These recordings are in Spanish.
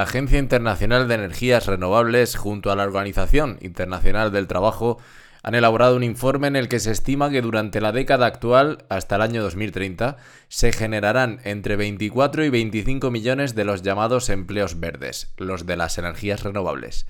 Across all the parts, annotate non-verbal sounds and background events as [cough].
La Agencia Internacional de Energías Renovables junto a la Organización Internacional del Trabajo han elaborado un informe en el que se estima que durante la década actual, hasta el año 2030, se generarán entre 24 y 25 millones de los llamados empleos verdes, los de las energías renovables.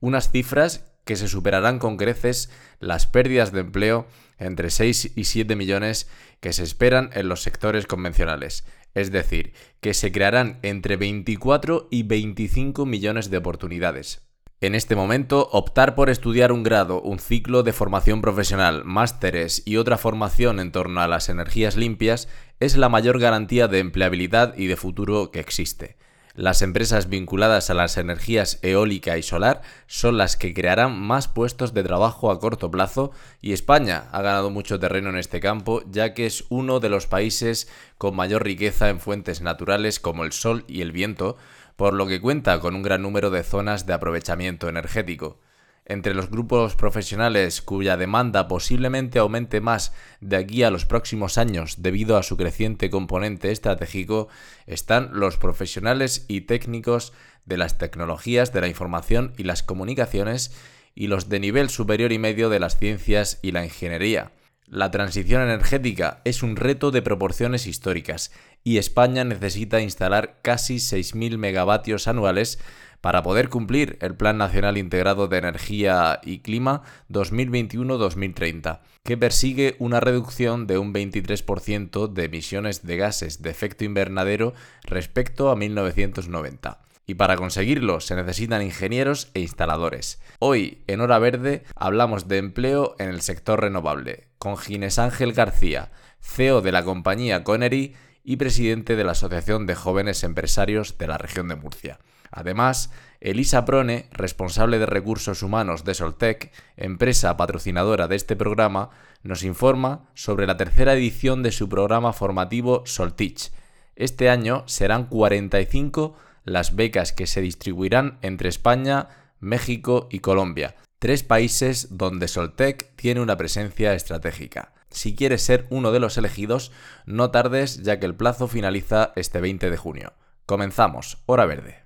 Unas cifras que se superarán con creces las pérdidas de empleo entre 6 y 7 millones que se esperan en los sectores convencionales, es decir, que se crearán entre 24 y 25 millones de oportunidades. En este momento, optar por estudiar un grado, un ciclo de formación profesional, másteres y otra formación en torno a las energías limpias es la mayor garantía de empleabilidad y de futuro que existe. Las empresas vinculadas a las energías eólica y solar son las que crearán más puestos de trabajo a corto plazo y España ha ganado mucho terreno en este campo ya que es uno de los países con mayor riqueza en fuentes naturales como el sol y el viento, por lo que cuenta con un gran número de zonas de aprovechamiento energético. Entre los grupos profesionales cuya demanda posiblemente aumente más de aquí a los próximos años debido a su creciente componente estratégico están los profesionales y técnicos de las tecnologías de la información y las comunicaciones y los de nivel superior y medio de las ciencias y la ingeniería. La transición energética es un reto de proporciones históricas y España necesita instalar casi 6.000 megavatios anuales para poder cumplir el Plan Nacional Integrado de Energía y Clima 2021-2030, que persigue una reducción de un 23% de emisiones de gases de efecto invernadero respecto a 1990 y para conseguirlo se necesitan ingenieros e instaladores. Hoy, en Hora Verde, hablamos de empleo en el sector renovable, con Ginés Ángel García, CEO de la compañía Connery y presidente de la Asociación de Jóvenes Empresarios de la región de Murcia. Además, Elisa Prone, responsable de recursos humanos de Soltec, empresa patrocinadora de este programa, nos informa sobre la tercera edición de su programa formativo Soltich. Este año serán 45 las becas que se distribuirán entre España, México y Colombia, tres países donde Soltec tiene una presencia estratégica. Si quieres ser uno de los elegidos, no tardes ya que el plazo finaliza este 20 de junio. Comenzamos, hora verde.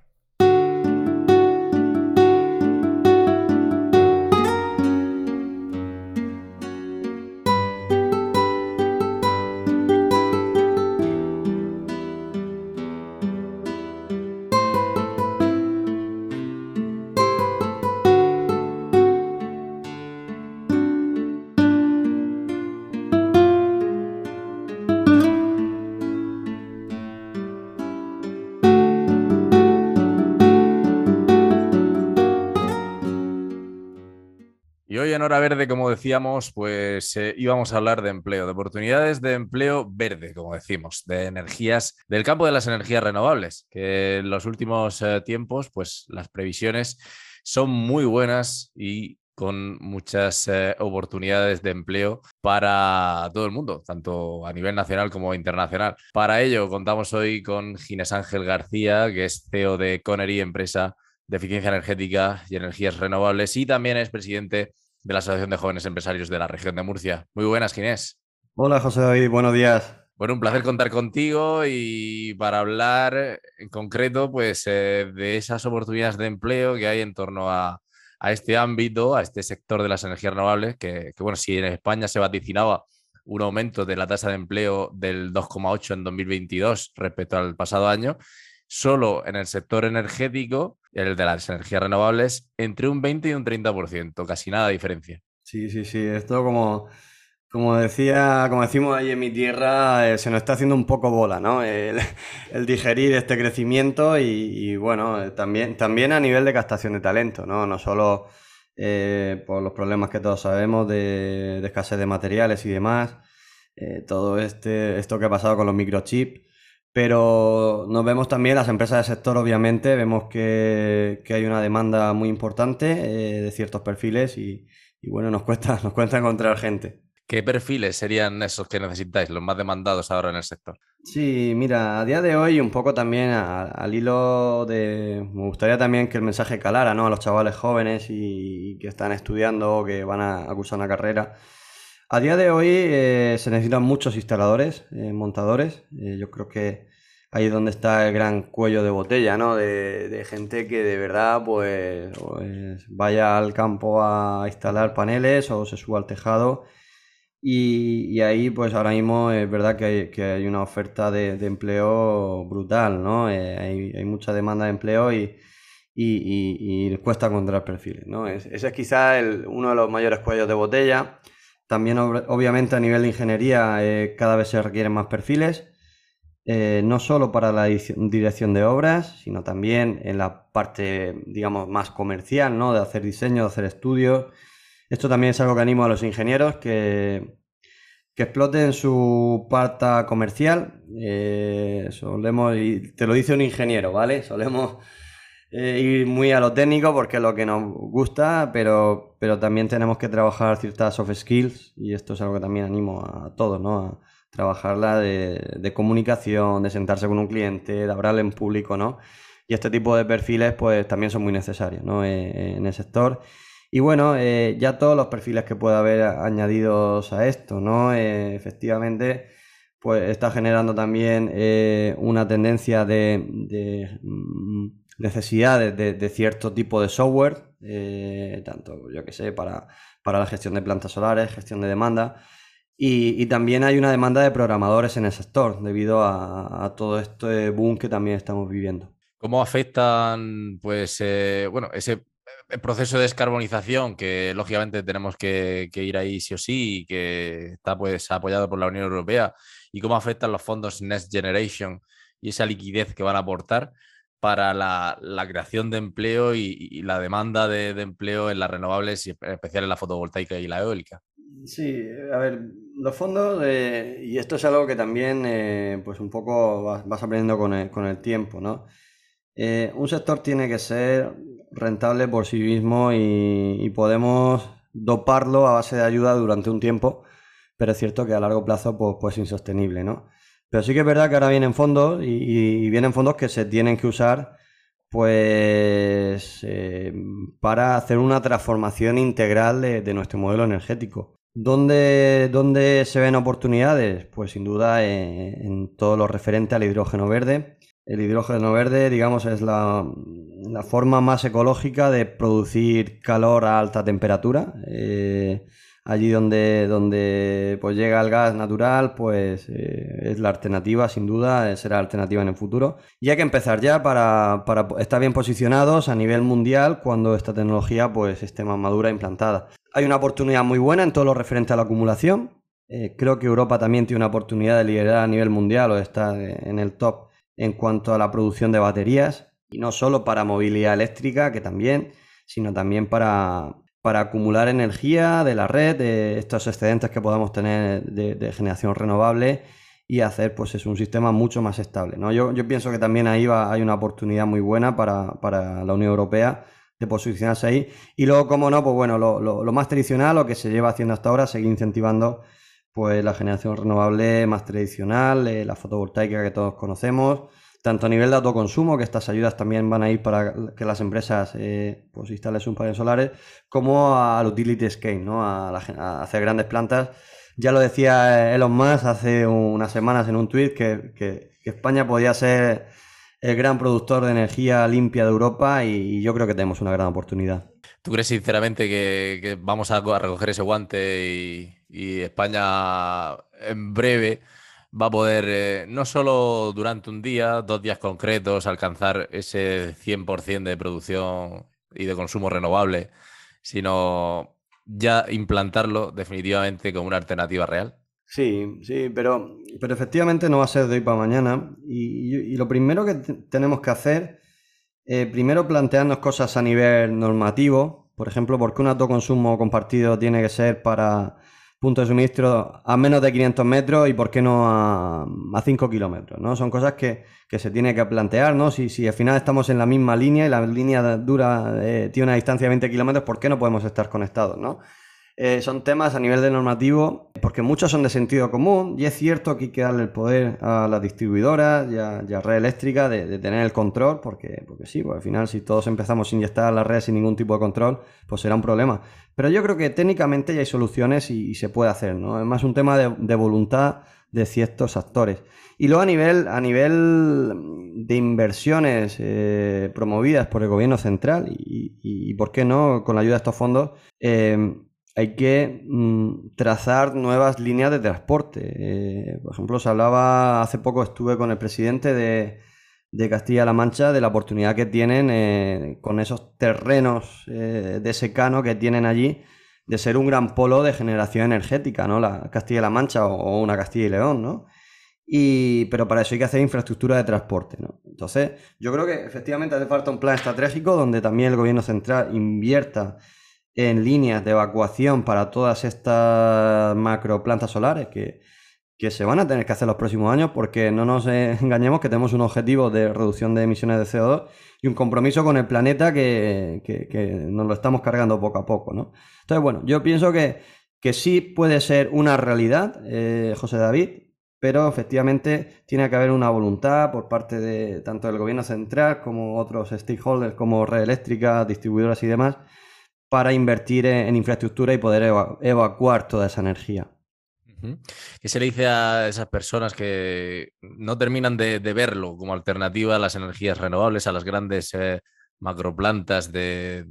Hora Verde, como decíamos, pues eh, íbamos a hablar de empleo, de oportunidades de empleo verde, como decimos, de energías, del campo de las energías renovables, que en los últimos eh, tiempos, pues las previsiones son muy buenas y con muchas eh, oportunidades de empleo para todo el mundo, tanto a nivel nacional como internacional. Para ello, contamos hoy con Ginés Ángel García, que es CEO de Connery, empresa de eficiencia energética y energías renovables, y también es presidente de la Asociación de Jóvenes Empresarios de la región de Murcia. Muy buenas, Ginés. Hola, José David, buenos días. Bueno, un placer contar contigo y para hablar en concreto pues, eh, de esas oportunidades de empleo que hay en torno a, este ámbito, a este sector de las energías renovables, que, que, bueno, si en España se vaticinaba un aumento de la tasa de empleo del 2,8 en 2022 respecto al pasado año, solo en el sector energético, el de las energías renovables, entre un 20 y un 30%, casi nada de diferencia. Sí, sí, sí, esto como, como decía, como decimos ahí en mi tierra, eh, se nos está haciendo un poco bola, ¿no? El, [laughs] digerir este crecimiento y, bueno, eh, también, también a nivel de captación de talento, ¿no? No solo eh, por los problemas que todos sabemos de, escasez de materiales y demás, todo este, esto que ha pasado con los microchips, Pero nos vemos también, las empresas del sector, obviamente, vemos que, hay una demanda muy importante eh, de ciertos perfiles y, bueno, nos cuesta, [laughs] nos cuesta encontrar gente. ¿Qué perfiles serían esos que necesitáis, los más demandados ahora en el sector? Sí, mira, a día de hoy un poco también al hilo de... Me gustaría también que el mensaje calara, ¿no? A los chavales jóvenes y, que están estudiando o que van a, cursar una carrera. A día de hoy eh, se necesitan muchos instaladores, eh, montadores. Eh, yo creo que ahí es donde está el gran cuello de botella, ¿no? De, de gente que de verdad, pues, pues, vaya al campo a instalar paneles o se suba al tejado y, ahí, pues ahora mismo es verdad que hay, hay una oferta de, empleo brutal, ¿no? Eh, hay, mucha demanda de empleo y, y, cuesta encontrar perfiles, ¿no? ese es quizás uno de los mayores cuellos de botella. También, obviamente, a nivel de ingeniería, eh, cada vez se requieren más perfiles, eh, no solo para la dirección de obras, sino también en la parte, digamos, más comercial, ¿no? De hacer diseño, de hacer estudios esto también es algo que animo a los ingenieros que, que exploten su parte comercial. Eh, solemos, te lo dice un ingeniero, ¿vale? Solemos ir muy a lo técnico porque es lo que nos gusta, pero, pero también tenemos que trabajar ciertas soft skills y esto es algo que también animo a todos, ¿no? A trabajarla de, comunicación, de sentarse con un cliente, de hablarle en público, ¿no? Y este tipo de perfiles pues también son muy necesarios, ¿no? Eh, en el sector. Y bueno, eh, ya todos los perfiles que pueda haber añadidos a esto, ¿no? Eh, efectivamente, pues está generando también una tendencia de, mm, necesidades de, cierto tipo de software, tanto, yo que sé, para, la gestión de plantas solares, gestión de demanda. Y, también hay una demanda de programadores en el sector debido a, todo este boom que también estamos viviendo. ¿Cómo afectan, pues, bueno, ese el proceso de descarbonización, que lógicamente tenemos que, ir ahí sí o sí, y que está pues apoyado por la Unión Europea, y cómo afectan los fondos Next Generation y esa liquidez que van a aportar para la, creación de empleo y, la demanda de, empleo en las renovables, y en especial en la fotovoltaica y la eólica. Sí, a ver, los fondos, y esto es algo que también, eh, pues un poco vas, aprendiendo con el, tiempo, ¿no? Eh, un sector tiene que ser rentable por sí mismo y, podemos doparlo a base de ayuda durante un tiempo, pero es cierto que a largo plazo pues, pues insostenible, ¿no? Pero sí que es verdad que ahora vienen fondos y, vienen fondos que se tienen que usar pues eh, para hacer una transformación integral de, nuestro modelo energético. ¿Dónde, se ven oportunidades? Pues sin duda en, en todo lo referente al hidrógeno verde el hidrógeno verde, digamos, es la, forma más ecológica de producir calor a alta temperatura. Eh, allí donde, donde pues llega el gas natural, pues eh, es la alternativa, sin duda, será alternativa en el futuro. Y hay que empezar ya para, estar bien posicionados a nivel mundial cuando esta tecnología pues, esté más madura e implantada. Hay una oportunidad muy buena en todo lo referente a la acumulación. Eh, creo que Europa también tiene una oportunidad de liderar a nivel mundial o estar en el top en cuanto a la producción de baterías, y no solo para movilidad eléctrica, que también, sino también para, para acumular energía de la red, de estos excedentes que podamos tener de, generación renovable y hacer pues es un sistema mucho más estable. ¿no? Yo, pienso que también ahí va, hay una oportunidad muy buena para, la Unión Europea de posicionarse ahí. Y luego, como no, pues bueno, lo, más tradicional, lo que se lleva haciendo hasta ahora, seguir incentivando pues la generación renovable más tradicional, eh, la fotovoltaica que todos conocemos, tanto a nivel de autoconsumo, que estas ayudas también van a ir para que las empresas eh, pues instalen sus paneles solares, como al utility scale, ¿no? A, hacer grandes plantas. Ya lo decía Elon Musk hace unas semanas en un tweet que, España podía ser el gran productor de energía limpia de Europa y, yo creo que tenemos una gran oportunidad. ¿Tú crees sinceramente que, vamos a recoger ese guante y España en breve va a poder, eh, no solo durante un día, dos días concretos, alcanzar ese 100% de producción y de consumo renovable, sino ya implantarlo definitivamente como una alternativa real? Sí, sí, pero, pero efectivamente no va a ser de hoy para mañana. Y, lo primero que tenemos que hacer, eh, primero plantearnos cosas a nivel normativo, por ejemplo, porque un autoconsumo compartido tiene que ser para punto de suministro a menos de 500 metros y por qué no a, a 5 kilómetros, ¿no? Son cosas que, se tiene que plantear, ¿no? Si, si, al final estamos en la misma línea y la línea dura eh, tiene una distancia de 20 kilómetros, ¿por qué no podemos estar conectados, ¿no? Eh, son temas a nivel de normativo, porque muchos son de sentido común, y es cierto que hay que darle el poder a las distribuidoras y a, red eléctrica de, tener el control, porque, porque sí, pues al final si todos empezamos a inyectar la red sin ningún tipo de control, pues será un problema. Pero yo creo que técnicamente ya hay soluciones y, se puede hacer, ¿no? Es más un tema de, voluntad de ciertos actores. Y luego a nivel, a nivel de inversiones eh, promovidas por el gobierno central y, por qué no, con la ayuda de estos fondos, eh, hay que mm, trazar nuevas líneas de transporte. Eh, por ejemplo, se hablaba, hace poco estuve con el presidente de, Castilla-La Mancha de la oportunidad que tienen eh, con esos terrenos eh, de secano que tienen allí de ser un gran polo de generación energética, ¿no? La Castilla-La Mancha o, una Castilla y León, ¿no? Y, pero para eso hay que hacer infraestructura de transporte. Entonces, yo creo que efectivamente hace falta un plan estratégico donde también el gobierno central invierta en líneas de evacuación para todas estas macro plantas solares que, se van a tener que hacer los próximos años porque no nos [laughs] engañemos que tenemos un objetivo de reducción de emisiones de CO2 y un compromiso con el planeta que, nos lo estamos cargando poco a poco, ¿no? Entonces, bueno, yo pienso que, que sí puede ser una realidad, eh, José David, pero efectivamente tiene que haber una voluntad por parte de tanto del gobierno central como otros stakeholders como red eléctrica, distribuidoras y demás, para invertir en, infraestructura y poder evacuar toda esa energía. ¿Qué se le dice a esas personas que no terminan de, verlo como alternativa a las energías renovables, a las grandes eh, macroplantas de,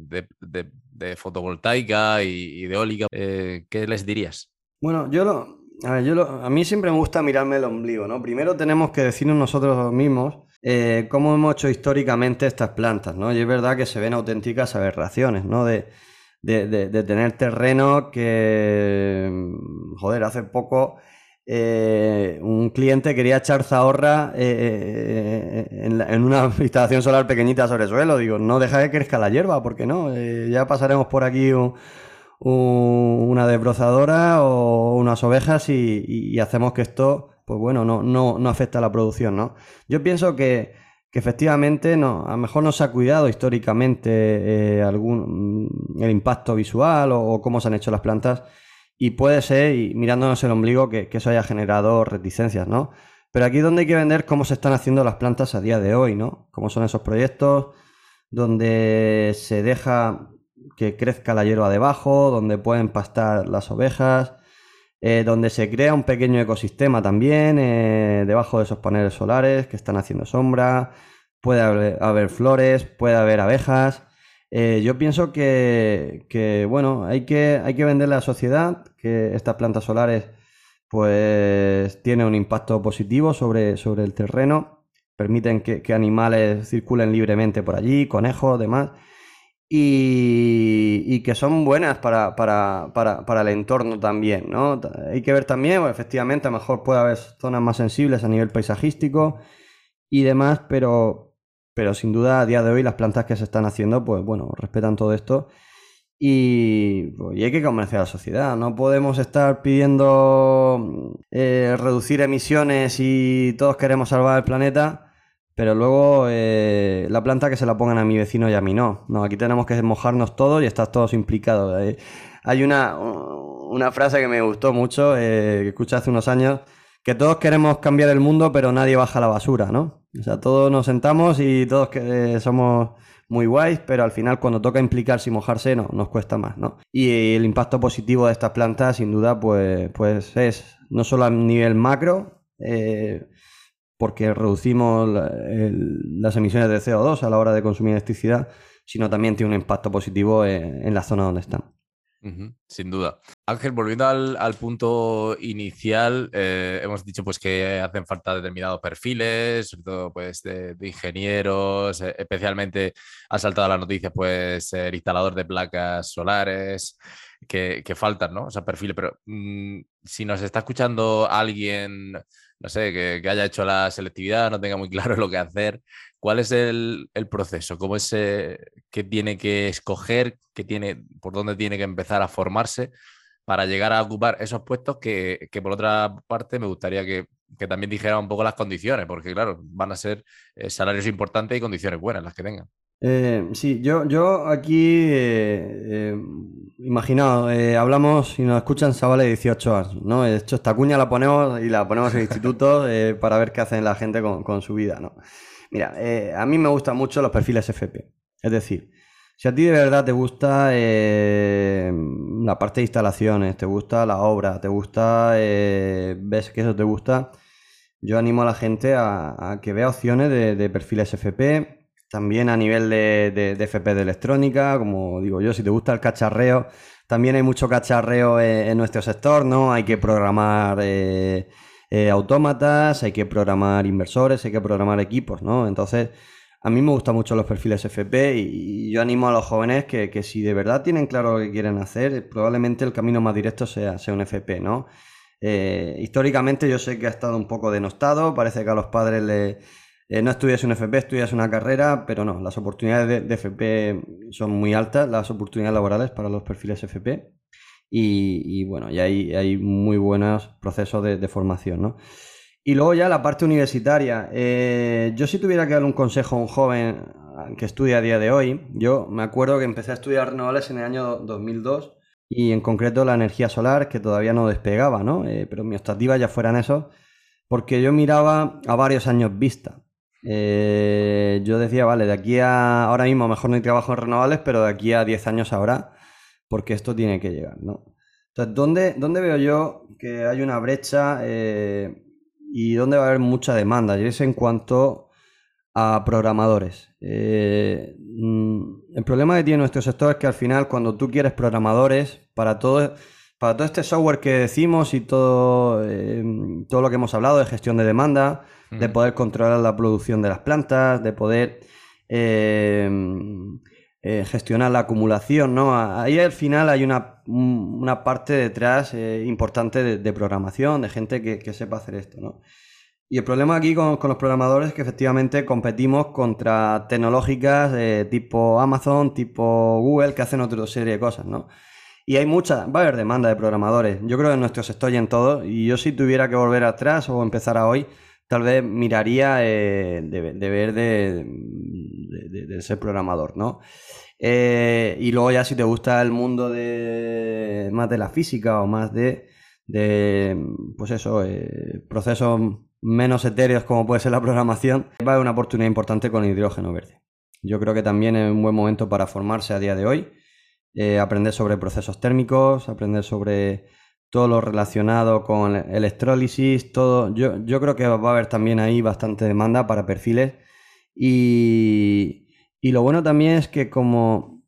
fotovoltaica y, de eólica? Eh, ¿Qué les dirías? Bueno, yo lo, a, yo a mí siempre me gusta mirarme el ombligo, ¿no? Primero tenemos que decirnos nosotros mismos eh, cómo hemos hecho históricamente estas plantas, ¿no? Y es verdad que se ven auténticas aberraciones, ¿no? De, de, tener terreno que, joder, hace poco eh, un cliente quería echar zahorra eh, en, una [laughs] instalación solar pequeñita sobre suelo. Digo, no deja que crezca la hierba, porque no, ya pasaremos por aquí una desbrozadora o unas ovejas y, hacemos que esto, pues bueno, no, no, no afecta a la producción, ¿no? Yo pienso que que efectivamente no, a lo mejor no se ha cuidado históricamente eh, algún, mm, el impacto visual o, cómo se han hecho las plantas y puede ser, y mirándonos el ombligo, que, eso haya generado reticencias, ¿no? Pero aquí es donde hay que vender cómo se están haciendo las plantas a día de hoy, ¿no? Cómo son esos proyectos donde se deja que crezca la hierba debajo, donde pueden pastar las ovejas, eh, donde se crea un pequeño ecosistema también eh, debajo de esos paneles solares que están haciendo sombra, puede haber, flores, puede haber abejas. Eh, yo pienso que, bueno, hay que, hay que venderle a la sociedad que estas plantas solares pues tienen un impacto positivo sobre, sobre el terreno, permiten que, que animales circulen libremente por allí, conejos, demás y, que son buenas para, para, el entorno también, ¿no? Hay que ver también, efectivamente, a lo mejor puede haber zonas más sensibles a nivel paisajístico y demás, pero, pero sin duda a día de hoy las plantas que se están haciendo, pues bueno, respetan todo esto y, pues, hay que convencer a la sociedad. No podemos estar pidiendo eh, reducir emisiones y todos queremos salvar el planeta pero luego eh, la planta que se la pongan a mi vecino y a mí no. No, aquí tenemos que mojarnos todos y estar todos implicados. Eh, hay una, una, frase que me gustó mucho, eh, que escuché hace unos años, que todos queremos cambiar el mundo, pero nadie baja la basura, ¿no? O sea, todos nos sentamos y todos que, somos muy guays, pero al final cuando toca implicarse y mojarse, no, nos cuesta más, ¿no? Y el impacto positivo de estas plantas, sin duda, pues, pues es no solo a nivel macro, porque reducimos las emisiones de CO2 a la hora de consumir electricidad, sino también tiene un impacto positivo en, la zona donde están. sin duda. Ángel, volviendo al, punto inicial, eh, hemos dicho pues que hacen falta determinados perfiles, sobre todo pues de, ingenieros, eh, especialmente ha saltado a la noticia pues el instalador de placas solares, que, faltan, ¿no? O sea, perfiles, pero mm, si nos está escuchando alguien no sé, que, haya hecho la selectividad, no tenga muy [laughs] claro lo que hacer. ¿Cuál es el, proceso? ¿Cómo es eh, que tiene que escoger, que tiene, por dónde tiene que empezar a formarse para llegar a ocupar esos puestos que, por otra parte me gustaría que, también dijera un poco las condiciones, porque claro, van a ser eh, salarios importantes y condiciones buenas las que tengan. Eh, sí, yo, yo aquí, eh, imaginaos, hablamos y nos escuchan chavales de 18 años, ¿no? De hecho, esta cuña la ponemos y la ponemos en el instituto para ver qué hacen la gente con, con su vida, ¿no? Mira, a mí me gustan mucho los perfiles FP, es decir, si a ti de verdad te gusta eh, la parte de instalaciones, te gusta la obra, te gusta, eh, ves que eso te gusta, yo animo a la gente a, que vea opciones de, perfiles FP, también a nivel de, FP de electrónica, como digo yo, si te gusta el cacharreo, también hay mucho cacharreo en, nuestro sector, ¿no? Hay que programar eh, autómatas, hay que programar inversores, hay que programar equipos, ¿no? Entonces a mí me gustan mucho los perfiles FP y, yo animo a los jóvenes que, si de verdad tienen claro lo que quieren hacer, probablemente el camino más directo sea, sea un FP, ¿no? Eh, históricamente yo sé que ha estado un poco denostado, parece que a los padres le, eh, no estudias un FP, estudias una carrera, pero no, las oportunidades de, FP son muy altas, las oportunidades laborales para los perfiles FP y, bueno, y hay, hay muy buenos procesos de, formación, ¿no? Y luego ya la parte universitaria. Eh, yo si tuviera que darle un consejo a un joven que estudia a día de hoy, yo me acuerdo que empecé a estudiar renovables en el año 2002 y en concreto la energía solar que todavía no despegaba, ¿no? Eh, pero mi optativa ya fueran eso, porque yo miraba a varios años vista. Eh, yo decía, vale, de aquí a ahora mismo mejor no hay trabajo en renovables, pero de aquí a 10 años habrá, porque esto tiene que llegar, ¿no? Entonces, ¿dónde, dónde veo yo que hay una brecha? y donde va a haber mucha demanda, y es en cuanto a programadores. Eh, mm, el problema que tiene nuestro sector es que al final cuando tú quieres programadores para todo, para todo este software que decimos y todo, eh, todo lo que hemos hablado de gestión de demanda, de poder controlar la producción de las plantas, de poder eh, eh, gestionar la acumulación, ¿no? Ahí al final hay una, una parte detrás eh, importante de, programación, de gente que, sepa hacer esto, ¿no? Y el problema aquí con, los programadores es que efectivamente competimos contra tecnológicas tipo Amazon, tipo Google, que hacen otra serie de cosas, ¿no? Y hay mucha, va a haber demanda de programadores. Yo creo que en nuestro sector y en todo, y yo si tuviera que volver atrás o empezar a hoy, tal vez miraría eh, de, ver de, de, ser programador, ¿no? Eh, y luego ya si te gusta el mundo de más de la física o más de, pues eso, eh, procesos menos etéreos como puede ser la programación, va a haber una oportunidad importante con hidrógeno verde. Yo creo que también es un buen momento para formarse a día de hoy, aprender sobre procesos térmicos, aprender sobre todo lo relacionado con electrólisis, todo. Yo, yo creo que va a haber también ahí bastante demanda para perfiles. Y, y lo bueno también es que como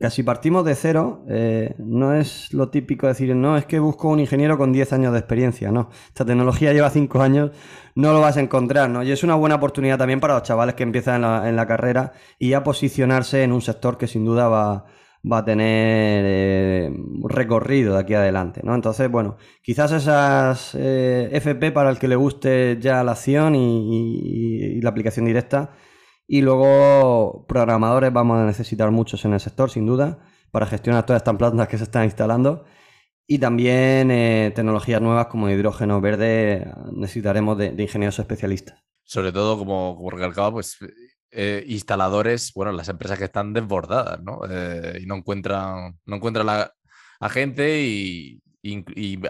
casi partimos de cero, eh, no es lo típico decir, no, es que busco un ingeniero con 10 años de experiencia, no. Esta tecnología lleva 5 años, no lo vas a encontrar, ¿no? Y es una buena oportunidad también para los chavales que empiezan en la, en la carrera y ya posicionarse en un sector que sin duda va va a tener eh, recorrido de aquí adelante, ¿no? Entonces, bueno, quizás esas eh, FP para el que le guste ya la acción y, la aplicación directa. Y luego programadores vamos a necesitar muchos en el sector, sin duda, para gestionar todas estas plantas que se están instalando. Y también eh, tecnologías nuevas como hidrógeno verde necesitaremos de, ingenieros especialistas. Sobre todo, como, como recalcaba, pues eh, instaladores, bueno, las empresas que están desbordadas, ¿no? Eh, y no encuentran, no encuentran la, a gente y,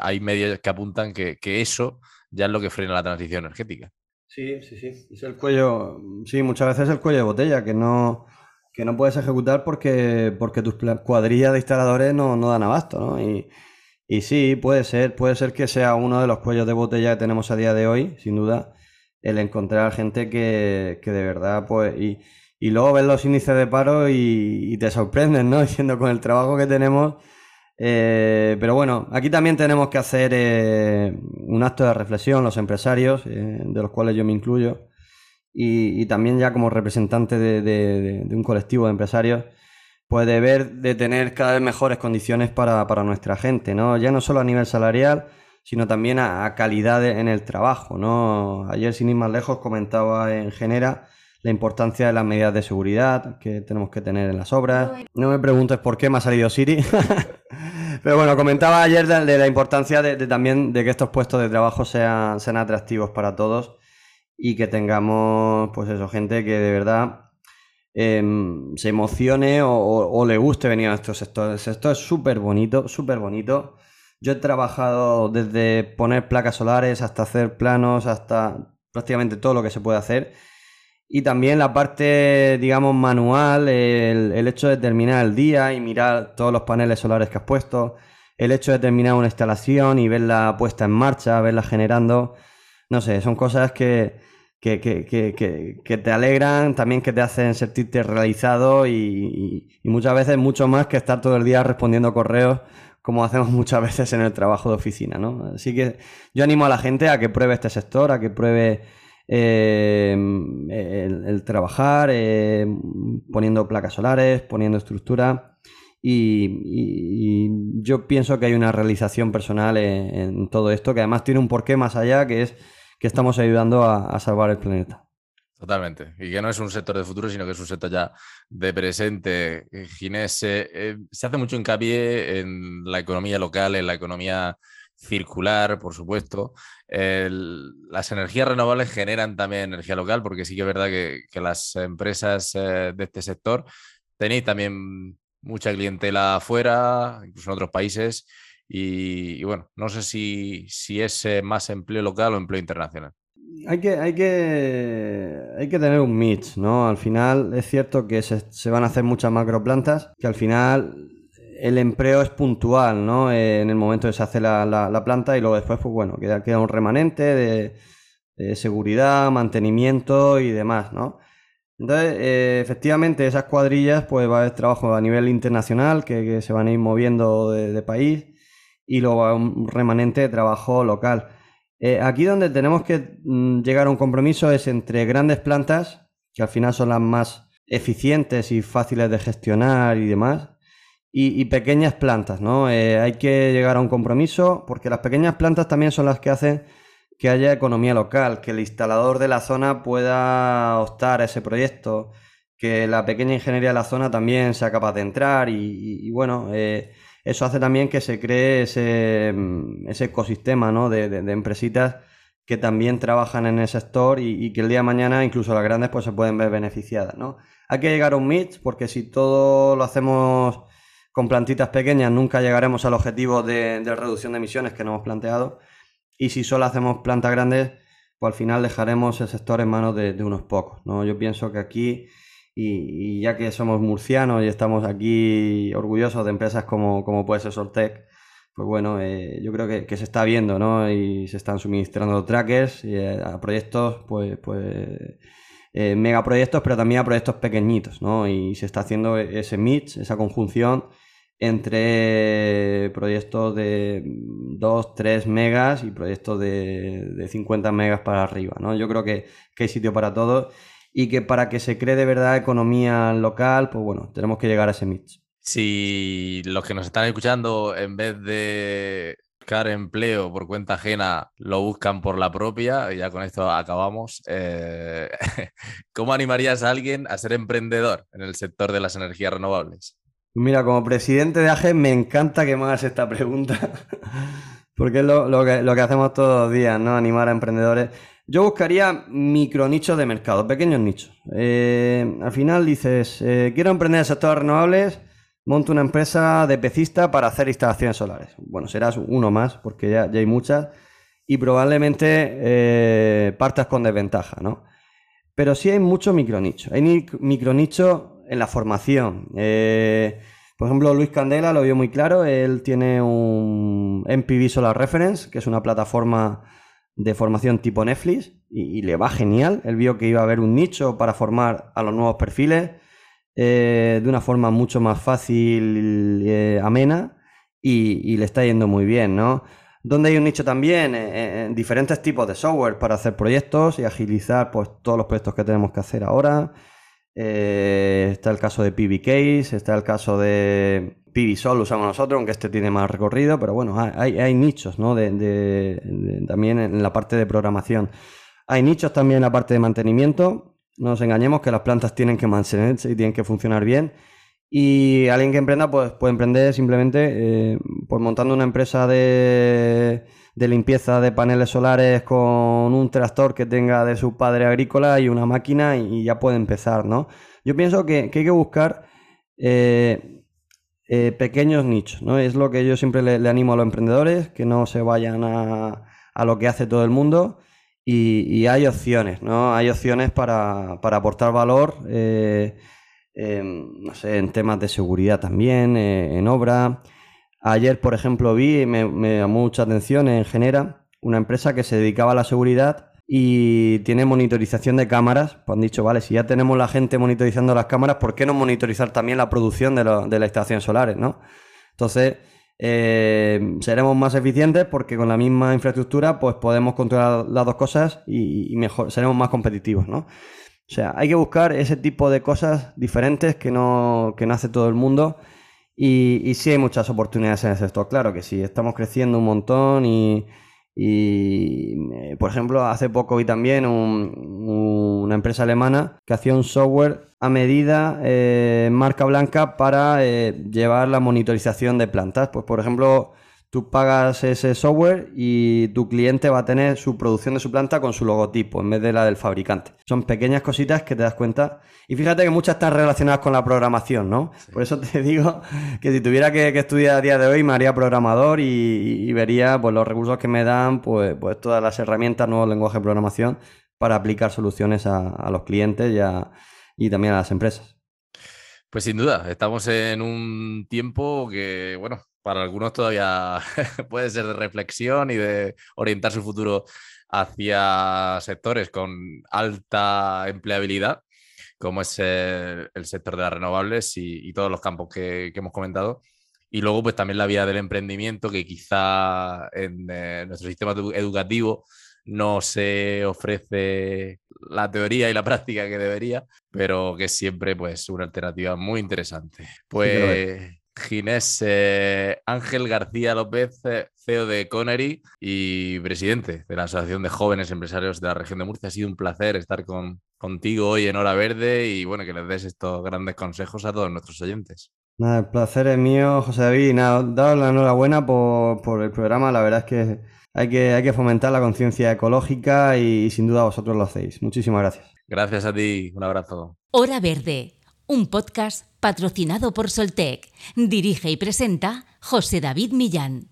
hay medios que apuntan que, eso ya es lo que frena la transición energética. Sí, sí, sí. Es el cuello, sí, muchas veces es el cuello de botella que no, que no puedes ejecutar porque, porque tus cuadrillas de instaladores no, no dan abasto, ¿no? Y, y sí, puede ser, puede ser que sea uno de los cuellos de botella que tenemos a día de hoy, sin duda el encontrar gente que, que de verdad, pues, y, y, luego ver los índices de paro y, te sorprenden, ¿no? [laughs] Diciendo con el trabajo que tenemos. Eh, pero bueno, aquí también tenemos que hacer eh, un acto de reflexión los empresarios, eh, de los cuales yo me incluyo, y, también ya como representante de, de, un colectivo de empresarios, pues de ver, de tener cada vez mejores condiciones para, para nuestra gente, ¿no? Ya no solo a nivel salarial, sino también a, calidad en el trabajo. ¿no? Ayer, sin ir más lejos, comentaba en Genera la importancia de las medidas de seguridad que tenemos que tener en las obras. No me preguntes por qué me ha salido Siri. [laughs] Pero bueno, comentaba ayer de, la importancia de, también de que estos puestos de trabajo sean, sean atractivos para todos y que tengamos, pues eso, gente que de verdad em, se emocione o, le guste venir a estos sectores. Esto es súper bonito, súper bonito. Yo he trabajado desde poner placas solares hasta hacer planos, hasta prácticamente todo lo que se puede hacer. Y también la parte, digamos, manual, el, hecho de terminar el día y mirar todos los paneles solares que has puesto, el hecho de terminar una instalación y verla puesta en marcha, verla generando, no sé, son cosas que, que, que, que, te alegran, también que te hacen sentirte realizado y, muchas veces mucho más que estar todo el día respondiendo correos como hacemos muchas veces en el trabajo de oficina, ¿no? Así que yo animo a la gente a que pruebe este sector, a que pruebe eh, el, trabajar, eh, poniendo placas solares, poniendo estructura. Y, yo pienso que hay una realización personal en todo esto, que además tiene un porqué más allá, que es que estamos ayudando a, salvar el planeta. Totalmente. Y que no es un sector de futuro, sino que es un sector ya de presente. Ginés, eh, se hace mucho hincapié en la economía local, en la economía circular, por supuesto. las energías renovables generan también energía local, porque sí que es verdad que, las empresas eh, de este sector tenéis también mucha clientela afuera, incluso en otros países, y, bueno, no sé si, si es eh, más empleo local o empleo internacional. Hay que, hay que, hay que tener un mix, ¿no? Al final es cierto que se, van a hacer muchas macroplantas, que al final el empleo es puntual, ¿no? Eh, en el momento de se hace la, la, planta y luego después, pues bueno, queda, queda un remanente de, seguridad, mantenimiento y demás, ¿no? Entonces, eh, efectivamente, esas cuadrillas, pues va a haber trabajo a nivel internacional que, se van a ir moviendo de país y luego un remanente de trabajo local. Eh, aquí donde tenemos que mm, llegar a un compromiso es entre grandes plantas, que al final son las más eficientes y fáciles de gestionar y demás, y, pequeñas plantas, ¿no? Eh, hay que llegar a un compromiso porque las pequeñas plantas también son las que hacen que haya economía local, que el instalador de la zona pueda optar a ese proyecto, que la pequeña ingeniería de la zona también sea capaz de entrar y, bueno, eh, eso hace también que se cree ese, mm, ecosistema ¿no? de, de, empresitas que también trabajan en el sector y, que el día de mañana incluso las grandes pues se pueden ver beneficiadas. ¿no? Hay que llegar a un mix porque si todo lo hacemos con plantitas pequeñas nunca llegaremos al objetivo de, de reducción de emisiones que nos hemos planteado y si solo hacemos plantas grandes pues al final dejaremos el sector en manos de, de unos pocos. ¿no? Yo pienso que aquí y, ya que somos murcianos y estamos aquí orgullosos de empresas como, como puede ser Soltec, pues bueno, eh, yo creo que, se está viendo, ¿no? Y se están suministrando trackers eh, a proyectos, pues, pues eh, megaproyectos, pero también a proyectos pequeñitos, ¿no? Y se está haciendo ese mix, esa conjunción entre proyectos de 2, 3 megas y proyectos de, de 50 megas para arriba, ¿no? Yo creo que, que hay sitio para todos y que para que se cree de verdad economía local, pues bueno, tenemos que llegar a ese mix. Si los que nos están escuchando, en vez de buscar empleo por cuenta ajena, lo buscan por la propia, y ya con esto acabamos, eh, [laughs] ¿cómo animarías a alguien a ser emprendedor en el sector de las energías renovables? Mira, como presidente de AGE me encanta que me hagas esta pregunta, [laughs] porque es lo, que, lo que hacemos todos los días, ¿no? Animar a emprendedores. Yo buscaría micronichos de mercado, pequeños nichos. Eh, al final dices, eh, quiero emprender en sectores renovables, monto una empresa de pecista para hacer instalaciones solares. Bueno, serás uno más, porque ya, hay muchas, y probablemente eh, partas con desventaja, ¿no? Pero sí hay mucho micronicho. Hay micronicho en la formación. por ejemplo, Luis Candela lo vio muy claro. Él tiene un MPV Solar Reference, que es una plataforma de formación tipo Netflix y, le va genial. Él vio que iba a haber un nicho para formar a los nuevos perfiles eh, de una forma mucho más fácil, eh, amena y, le está yendo muy bien, ¿no? Donde hay un nicho también eh, en diferentes tipos de software para hacer proyectos y agilizar pues, todos los proyectos que tenemos que hacer ahora. está el caso de PBKs, está el caso de PVSol lo usamos nosotros, aunque este tiene más recorrido, pero bueno, hay, nichos, ¿no? De, también en la parte de programación. Hay nichos también en la parte de mantenimiento. No nos engañemos que las plantas tienen que mantenerse y tienen que funcionar bien. Y alguien que emprenda, pues puede emprender simplemente eh, pues montando una empresa de, limpieza de paneles solares con un tractor que tenga de su padre agrícola y una máquina y, ya puede empezar, ¿no? Yo pienso que, hay que buscar eh, eh, pequeños nichos, ¿no? Es lo que yo siempre le, animo a los emprendedores, que no se vayan a, lo que hace todo el mundo. Y, hay opciones, ¿no? Hay opciones para, aportar valor no sé, en temas de seguridad también, eh, en obra. Ayer, por ejemplo, vi, me, me llamó mucha atención en Genera, una empresa que se dedicaba a la seguridad y tiene monitorización de cámaras. Pues han dicho, vale, si ya tenemos la gente monitorizando las cámaras, ¿por qué no monitorizar también la producción de, las estaciones solares, no? Entonces, eh, seremos más eficientes porque con la misma infraestructura pues podemos controlar las dos cosas y, y mejor, seremos más competitivos, ¿no? O sea, hay que buscar ese tipo de cosas diferentes que no, que no hace todo el mundo. Y, y sí hay muchas oportunidades en el sector, claro que sí, estamos creciendo un montón y, eh, por ejemplo, hace poco vi también una empresa alemana que hacía un software a medida eh, marca blanca para eh, llevar la monitorización de plantas. Pues, por ejemplo, Tú pagas ese software y tu cliente va a tener su producción de su planta con su logotipo en vez de la del fabricante. Son pequeñas cositas que te das cuenta. Y fíjate que muchas están relacionadas con la programación, ¿no? Por eso te [laughs] digo que si tuviera que, estudiar a día de hoy me haría programador y, vería pues, los recursos que me dan, pues, pues todas las herramientas, nuevos lenguajes de programación para aplicar soluciones a, los clientes y, y también a las empresas. Pues sin duda, estamos en un tiempo que, bueno, para algunos todavía [laughs] puede ser de reflexión y de orientar su futuro hacia sectores con alta empleabilidad, como es el, sector de las renovables y, todos los campos que, hemos comentado. Y luego, pues también la vía del emprendimiento, que quizá en eh, nuestro sistema educativo no se ofrece la teoría y la [laughs] práctica que debería, pero que es siempre pues una alternativa muy interesante. Pues Ginés eh, Ángel García López, eh, CEO de Connery y presidente de la Asociación de Jóvenes Empresarios de la región de Murcia. Ha sido un placer estar con, contigo hoy en Hora Verde y bueno, que les des estos grandes consejos a todos nuestros oyentes. Nada, el placer es mío, José David. Y nada, daros la enhorabuena por, el programa. La verdad es que hay que, hay que fomentar la conciencia ecológica y sin duda vosotros lo hacéis. Muchísimas gracias. Gracias a ti. Un abrazo. Hora Verde un podcast patrocinado por Soltec. Dirige y presenta José David Millán.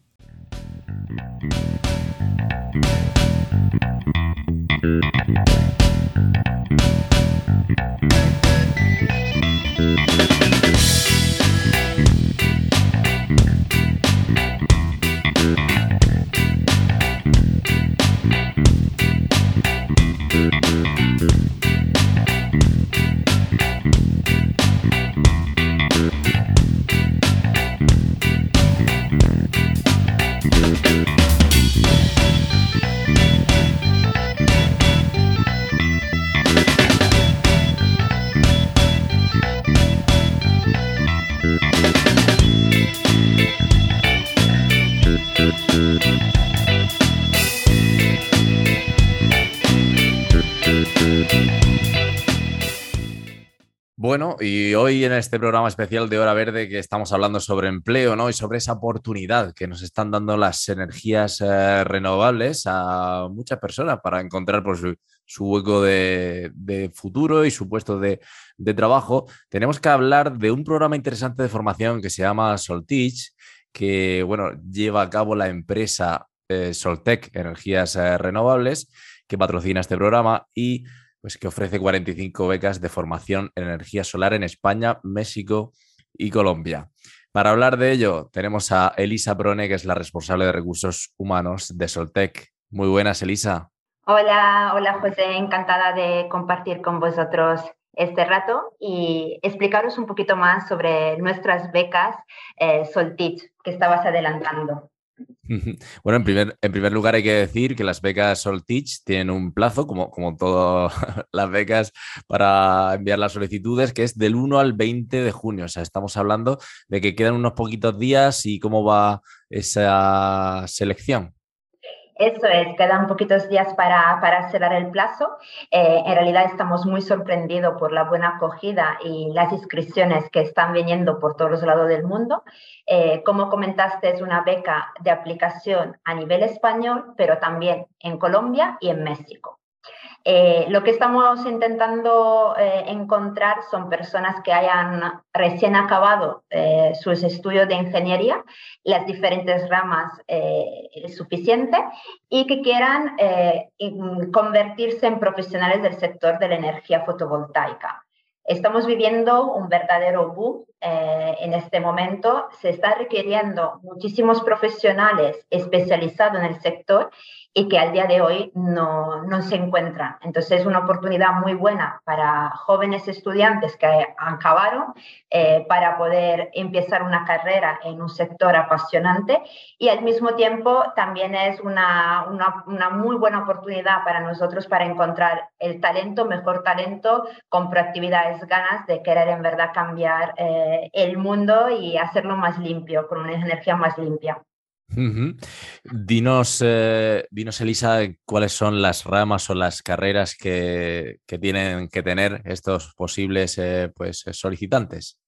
Bueno, y hoy en este programa especial de Hora Verde que estamos hablando sobre empleo, ¿no? Y sobre esa oportunidad que nos están dando las energías eh, renovables a muchas personas para encontrar pues, su, hueco de, futuro y su puesto de, trabajo. Tenemos que hablar de un programa interesante de formación que se llama Soltich, que, bueno, lleva a cabo la empresa eh, Soltec Energías eh, Renovables, que patrocina este programa y pues que ofrece 45 becas de formación en energía solar en España, México y Colombia. Para hablar de ello, tenemos a Elisa Brone, que es la responsable de recursos humanos de Soltec. Muy buenas, Elisa. Hola, hola José, encantada de compartir con vosotros este rato y explicaros un poquito más sobre nuestras becas eh, que estabas adelantando. Bueno, en primer, en primer lugar hay que decir que las becas Soltich tienen un plazo, como, como todas [laughs] las becas, para enviar las solicitudes, que es del 1 al 20 de junio. O sea, estamos hablando de que quedan unos poquitos días y cómo va esa selección. Eso es, quedan poquitos días para, cerrar el plazo. Eh, en realidad estamos muy sorprendidos por la buena acogida y las inscripciones que están viniendo por todos los lados del mundo. Eh, como comentaste, es una beca de aplicación a nivel español, pero también en Colombia y en México. Eh, lo que estamos intentando eh, encontrar son personas que hayan recién acabado eh, sus estudios de ingeniería, las diferentes ramas suficientes, y que quieran convertirse en profesionales del sector de la energía fotovoltaica. Estamos viviendo un verdadero boom en este momento. Se está requiriendo muchísimos profesionales especializados en el sector y que al día de hoy no, no se encuentran. Entonces es una oportunidad muy buena para jóvenes estudiantes que acabaron eh, para poder empezar una carrera en un sector apasionante y al mismo tiempo también es una, una, una muy buena oportunidad para nosotros para encontrar el talento, mejor talento, con proactividades, ganas de querer en verdad cambiar eh, el mundo y hacerlo más limpio, con una energía más limpia. dinos, eh, dinos, Elisa, cuáles son las ramas o las carreras que, que tienen que tener estos posibles eh, pues, solicitantes.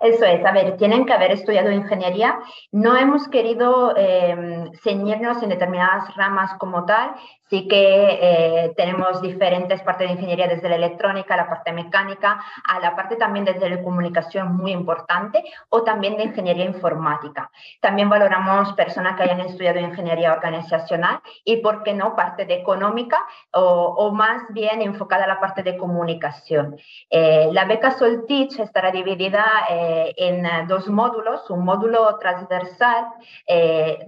Eso es, a ver, tienen que haber estudiado ingeniería. No hemos querido eh, ceñirnos en determinadas ramas como tal, sí que eh, tenemos diferentes partes de ingeniería, desde la electrónica, la parte mecánica, a la parte también de telecomunicación muy importante, o también de ingeniería informática. También valoramos personas que hayan estudiado ingeniería organizacional y, ¿por qué no?, parte de económica o, más bien enfocada a la parte de comunicación. Eh, la beca Soltich estará dividida eh, en dos módulos, un módulo transversal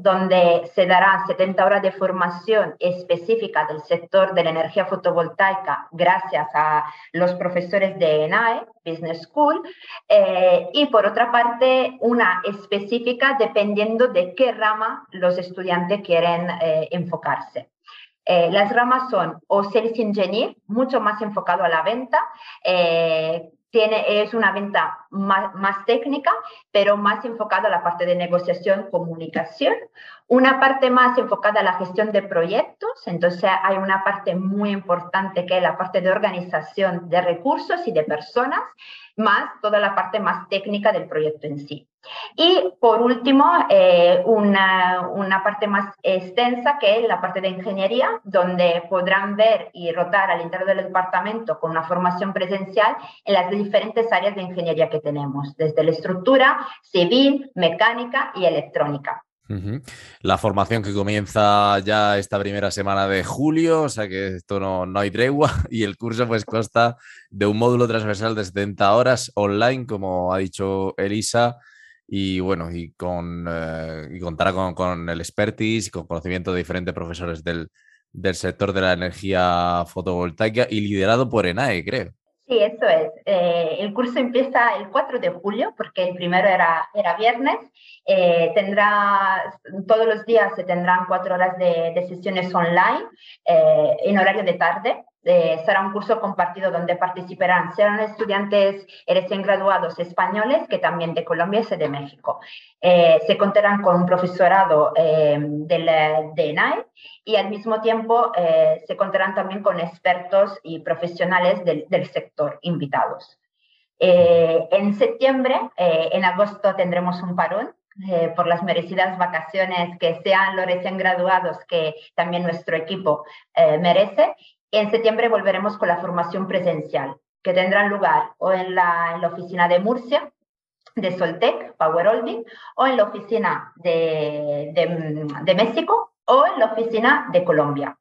donde se dará 70 horas de formación específica del sector de la energía fotovoltaica gracias a los profesores de ENAE, Business School, eh, y por otra parte una específica dependiendo de qué rama los estudiantes quieren eh, enfocarse. Eh, las ramas son o Sales Engineer, mucho más enfocado a la venta, es una venta más, más, técnica, pero más enfocada a la parte de negociación, comunicación. Una parte más enfocada a la gestión de proyectos, entonces hay una parte muy importante que es la parte de organización de recursos y de personas, más toda la parte más técnica del proyecto en sí. Y por último, eh, una, una, parte más extensa que es la parte de ingeniería, donde podrán ver y rotar al interior del departamento con una formación presencial en las diferentes áreas de ingeniería que tenemos, desde la estructura, civil, mecánica y electrónica. La formación que comienza ya esta primera semana de julio, o sea que esto no, no, hay tregua [laughs] y el curso pues consta de un módulo transversal de 70 horas online, como ha dicho Elisa, y bueno, y, con, eh, y contará con, con, el expertise y con conocimiento de diferentes profesores del, del sector de la energía fotovoltaica y liderado por ENAE, creo. Sí, eso es. Eh, el curso empieza el 4 de julio, porque el primero era, era viernes. Eh, tendrá, todos los días se tendrán cuatro horas de, de sesiones online eh, en horario de tarde. Eh, será un curso compartido donde participarán, serán estudiantes recién graduados españoles, que también de Colombia y de México. Eh, se contarán con un profesorado eh, del, de ENAE y al mismo tiempo se contarán también con expertos y profesionales del, del sector invitados. en septiembre, en agosto tendremos un parón por las merecidas vacaciones que sean los recién graduados que también nuestro equipo merece en septiembre volveremos con la formación presencial, que tendrá lugar o en la, oficina de Murcia, de Soltec, Power Holding, o en la oficina de, de, México o en la oficina de Colombia.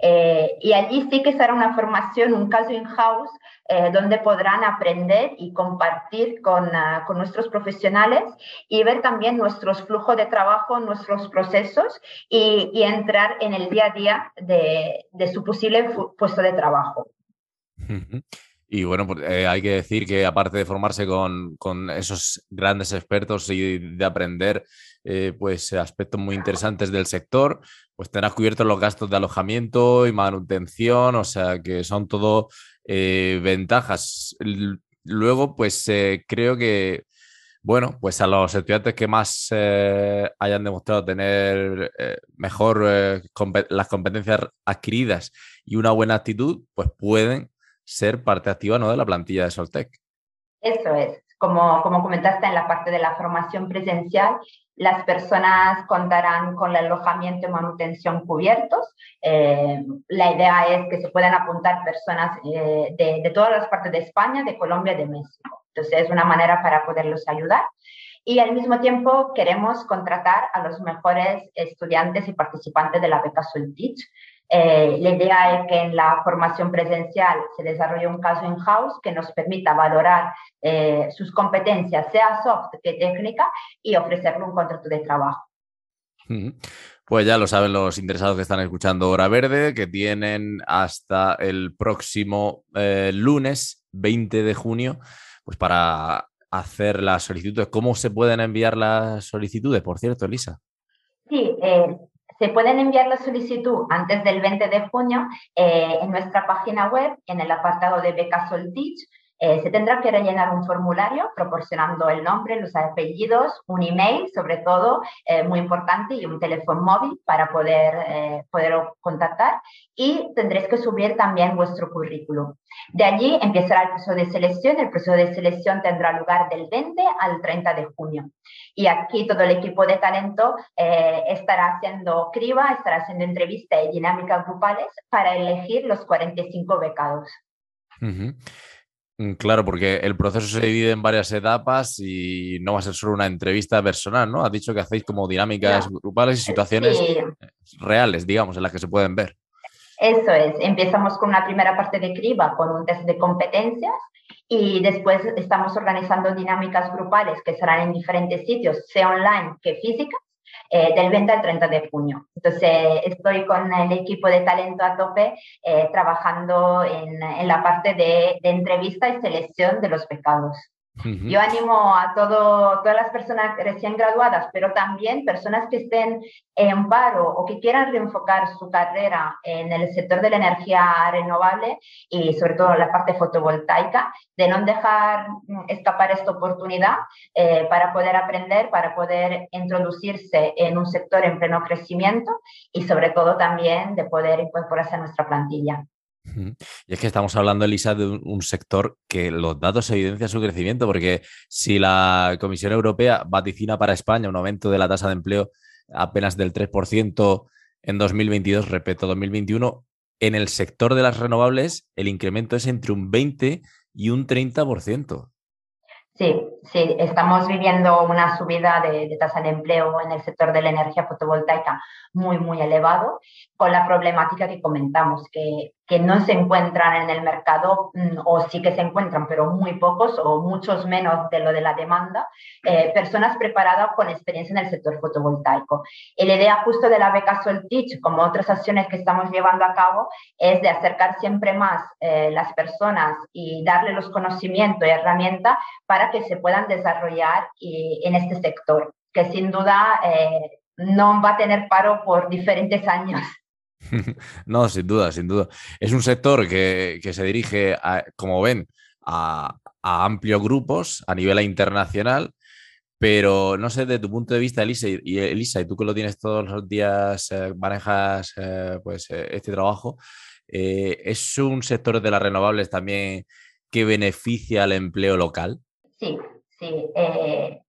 Eh, y allí sí que será una formación, un caso in-house, eh, donde podrán aprender y compartir con, ah, con, nuestros profesionales y ver también nuestros flujos de trabajo, nuestros procesos y, y entrar en el día a día de, de su posible puesto de trabajo. Y bueno, pues, eh, hay que decir que aparte de formarse con, esos grandes expertos y de aprender eh, pues aspectos muy interesantes del sector, pues tendrás cubiertos los gastos de alojamiento y manutención, o sea que son todo eh, ventajas. Luego, pues creo que Bueno, pues a los estudiantes que más eh, hayan demostrado tener eh, mejor eh, las competencias adquiridas y una buena actitud, pues pueden ser parte activa ¿no? de la plantilla de Soltec. Eso es. Como, como comentaste en la parte de la formación presencial, las personas contarán con el alojamiento y manutención cubiertos. la idea es que se puedan apuntar personas de, de todas las partes de España, de Colombia de México. Entonces, es una manera para poderlos ayudar. Y al mismo tiempo queremos contratar a los mejores estudiantes y participantes de la beca Soltich. Eh, la idea es que en la formación presencial se desarrolle un caso in-house que nos permita valorar eh, sus competencias, sea soft que técnica, y ofrecerle un contrato de trabajo. Pues ya lo saben los interesados que están escuchando Hora Verde, que tienen hasta el próximo eh, lunes 20 de junio pues para hacer las solicitudes. ¿Cómo se pueden enviar las solicitudes, por cierto, Elisa? Sí, eh, se pueden enviar la solicitud antes del 20 de junio eh, en nuestra página web, en el apartado de Beca Soltich. Eh, se tendrá que rellenar un formulario proporcionando el nombre, los apellidos, un email, sobre todo, eh, muy importante, y un teléfono móvil para poder, eh, contactar. Y tendréis que subir también vuestro currículum. De allí empezará el proceso de selección. El proceso de selección tendrá lugar del 20 al 30 de junio. Y aquí todo el equipo de talento estará haciendo criba, estará haciendo entrevistas y dinámicas grupales para elegir los 45 becados. Claro, porque el proceso se divide en varias etapas y no va a ser solo una entrevista personal, ¿no? Has dicho que hacéis como dinámicas grupales y situaciones reales, digamos, en las que se pueden ver. Eso es, empezamos con una primera parte de criba, con un test de competencias y después estamos organizando dinámicas grupales que serán en diferentes sitios, sea online que físicas, eh, del 20 al 30 de junio. Entonces, estoy con el equipo de talento a tope eh, trabajando en, en, la parte de, de entrevista y selección de los pecados. Yo animo a todas las personas recién graduadas, pero también personas que estén en paro o que quieran reenfocar su carrera en el sector de la energía renovable y sobre todo la parte fotovoltaica, de no dejar escapar esta oportunidad eh, para poder aprender, para poder introducirse en un sector en pleno crecimiento y sobre todo también de poder incorporarse a nuestra plantilla. Y es que estamos hablando, Elisa, de un, sector que los datos evidencian su crecimiento, porque si la Comisión Europea vaticina para España un aumento de la tasa de empleo apenas del 3% en 2022 respecto a 2021, en el sector de las renovables el incremento es entre un 20 y un 30%. Sí, sí, estamos viviendo una subida de, de, tasa de empleo en el sector de la energía fotovoltaica muy, muy elevado, con la problemática que comentamos, que que no se encuentran en el mercado mm, o sí que se encuentran, pero muy pocos o muchos menos de lo de la demanda, eh, personas preparadas con experiencia en el sector fotovoltaico. Y la idea justo de la beca Soltich, como otras acciones que estamos llevando a cabo, es de acercar siempre más eh, las personas y darle los conocimientos y herramientas para que se puedan desarrollar en este sector, que sin duda eh, no va a tener paro por diferentes años. [laughs] no, sin duda, sin duda. Es un sector que, se dirige, como ven, a, amplios grupos a nivel internacional, pero no sé, de tu punto de vista, Elisa, y, Elisa, y tú que lo tienes todos los días, eh, manejas eh, pues, eh, este trabajo, ¿es un sector de las renovables también que beneficia al empleo local? Sí, sí.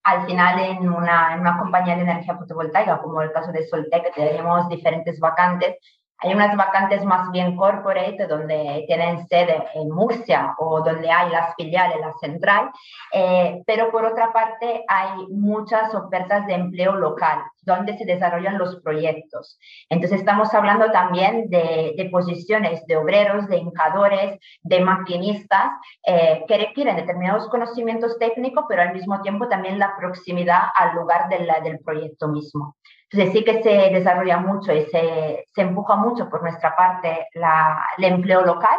al final, en una, en una compañía de energía fotovoltaica, como el caso de Soltec, tenemos diferentes vacantes hay unas vacantes más bien corporate donde tienen sede en Murcia o donde hay las filiales, la central, eh, pero por otra parte hay muchas ofertas de empleo local donde se desarrollan los proyectos. Entonces estamos hablando también de, posiciones de obreros, de hincadores, de maquinistas eh, que requieren determinados conocimientos técnicos, pero al mismo tiempo también la proximidad al lugar del, del proyecto mismo. Entonces sí que se desarrolla mucho y se, empuja mucho por nuestra parte el empleo local.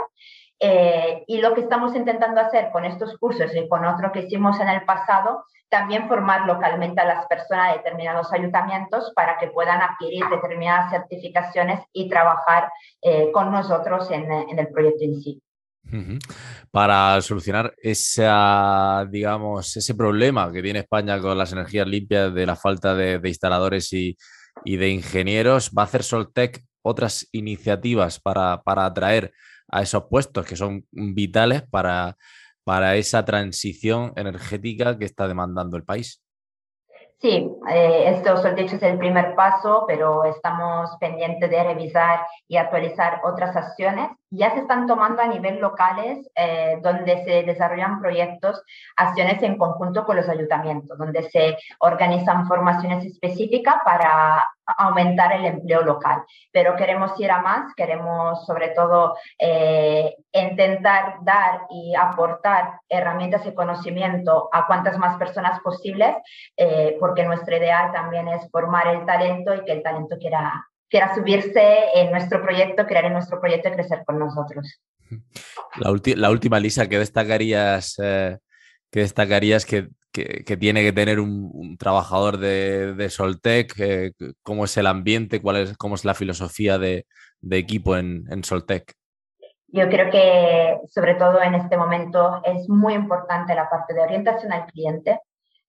Eh, y lo que estamos intentando hacer con estos cursos y con otro que hicimos en el pasado, también formar localmente a las personas de determinados ayuntamientos para que puedan adquirir determinadas certificaciones y trabajar eh, con nosotros en, en, el proyecto en sí. Para solucionar digamos, ese problema que tiene España con las energías limpias de la falta de, instaladores y, de ingenieros, ¿va a hacer Soltec otras iniciativas para, atraer a esos puestos que son vitales para, para esa transición energética que está demandando el país? Sí, eh, esto dicho es el primer paso, pero estamos pendientes de revisar y actualizar otras acciones. Ya se están tomando a nivel locales, eh, donde se desarrollan proyectos, acciones en conjunto con los ayuntamientos, donde se organizan formaciones específicas para aumentar el empleo local. Pero queremos ir a más, queremos sobre todo eh, intentar dar y aportar herramientas y conocimiento a cuantas más personas posibles, eh, porque nuestra idea también es formar el talento y que el talento quiera, quiera subirse en nuestro proyecto, crear en nuestro proyecto y crecer con nosotros. La, la última, Lisa, ¿qué destacarías, eh, ¿qué destacarías que que, tiene que tener un, trabajador de, Soltec, eh, cómo es el ambiente, cuál es, cómo es la filosofía de, equipo en, Soltec. Yo creo que sobre todo en este momento es muy importante la parte de orientación al cliente.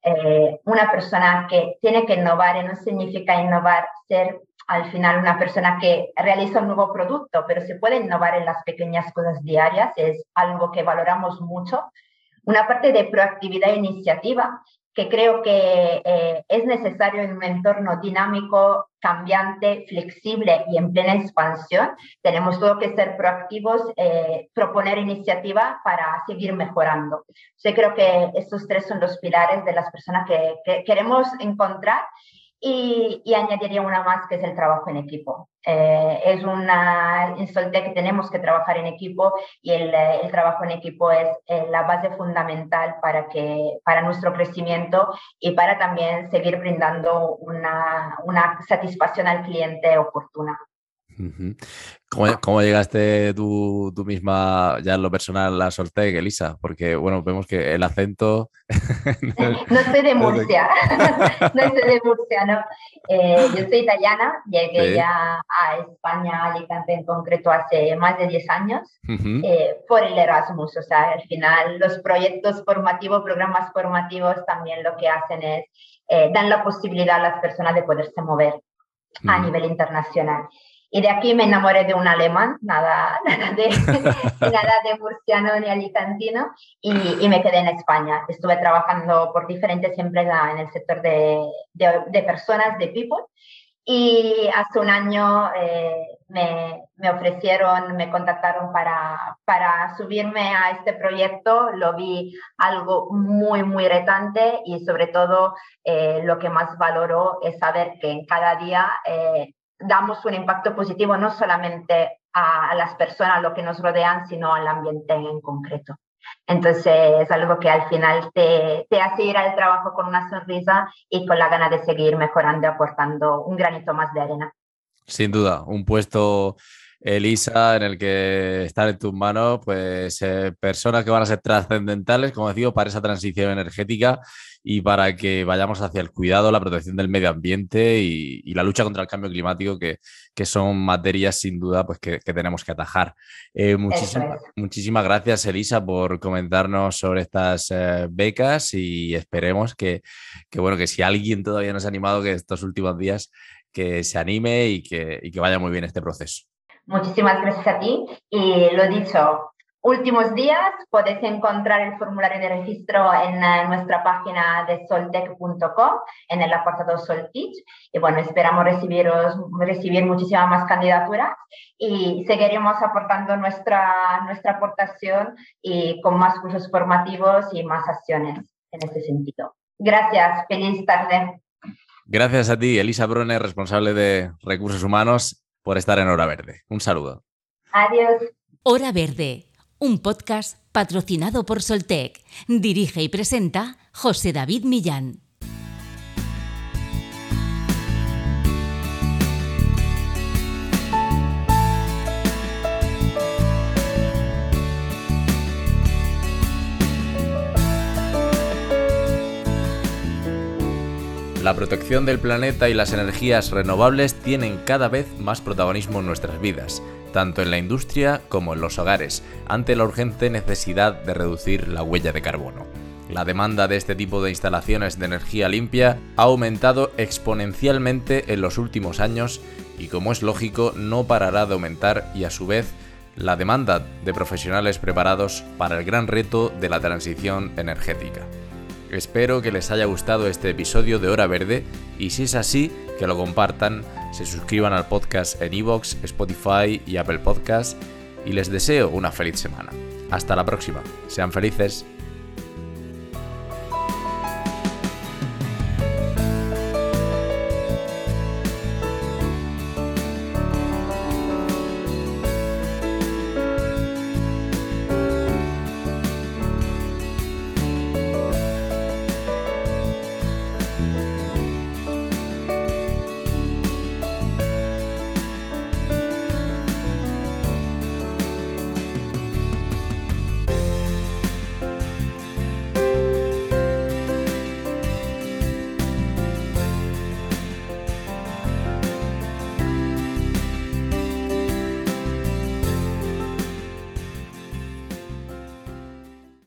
Eh, una persona que tiene que innovar y no significa innovar ser al final una persona que realiza un nuevo producto, pero se puede innovar en las pequeñas cosas diarias, es algo que valoramos mucho una parte de proactividad e iniciativa que creo que eh, es necesario en un entorno dinámico, cambiante, flexible y en plena expansión. Tenemos todo que ser proactivos, eh, proponer iniciativa para seguir mejorando. Yo creo que estos tres son los pilares de las personas que, que queremos encontrar y, añadiría una más que es el trabajo en equipo. Eh, es una insolte que tenemos que trabajar en equipo y el, eh, trabajo en equipo es eh, la base fundamental para, que, para nuestro crecimiento y para también seguir brindando una satisfacción al cliente oportuna. ¿Cómo, llegaste tú, misma ya en lo personal a Soltec, Elisa? Porque, bueno, vemos que el acento... [laughs] no soy de Murcia, [laughs] no soy de Murcia, ¿no? Eh, yo soy italiana, llegué ya a España, a Alicante en concreto, hace más de 10 años, eh, por el Erasmus. O sea, al final los proyectos formativos, programas formativos también lo que hacen es, eh, dan la posibilidad a las personas de poderse mover a nivel internacional. Y de aquí me enamoré de un alemán, nada, [laughs] nada, de, nada de murciano ni alicantino, y, y, me quedé en España. Estuve trabajando por diferentes empresas en el sector de, de, personas, de people, y hace un año eh, me, me, ofrecieron, me contactaron para, para subirme a este proyecto. Lo vi algo muy, muy retante y sobre todo eh, lo que más valoro es saber que en cada día eh, damos un impacto positivo no solamente a, las personas, a lo que nos rodean, sino al ambiente en concreto. Entonces es algo que al final te, te, hace ir al trabajo con una sonrisa y con la gana de seguir mejorando, aportando un granito más de arena. Sin duda, un puesto Elisa, en el que están en tus manos pues, eh, personas que van a ser trascendentales, como decía, para esa transición energética y para que vayamos hacia el cuidado, la protección del medio ambiente y, la lucha contra el cambio climático, que, son materias sin duda pues, que, tenemos que atajar. Eh, muchísimas gracias, Elisa, por comentarnos sobre estas eh, becas y esperemos que, que, bueno, que si alguien todavía no se ha animado, que estos últimos días que se anime y que, y que vaya muy bien este proceso. Muchísimas gracias a ti. Y lo dicho, últimos días podéis encontrar el formulario de registro en eh, nuestra página de soltec.com, en el apartado Solteach. Y bueno, esperamos recibiros, recibir muchísimas más candidaturas y seguiremos aportando nuestra, nuestra aportación y con más cursos formativos y más acciones en este sentido. Gracias, feliz tarde. Gracias a ti, Elisa Brune, responsable de Recursos Humanos por estar en Hora Verde. Un saludo. Adiós. Hora Verde, un podcast patrocinado por Soltec. Dirige y presenta José David Millán. La protección del planeta y las energías renovables tienen cada vez más protagonismo en nuestras vidas tanto en la industria como en los hogares, ante la urgente necesidad de reducir la huella de carbono. La demanda de este tipo de instalaciones de energía limpia ha aumentado exponencialmente en los últimos años y como es lógico no parará de aumentar y a su vez la demanda de profesionales preparados para el gran reto de la transición energética. Espero que les haya gustado este episodio de Hora Verde y si es así, que lo compartan, se suscriban al podcast en iVoox, Spotify y Apple Podcasts y les deseo una feliz semana. Hasta la próxima. Sean felices.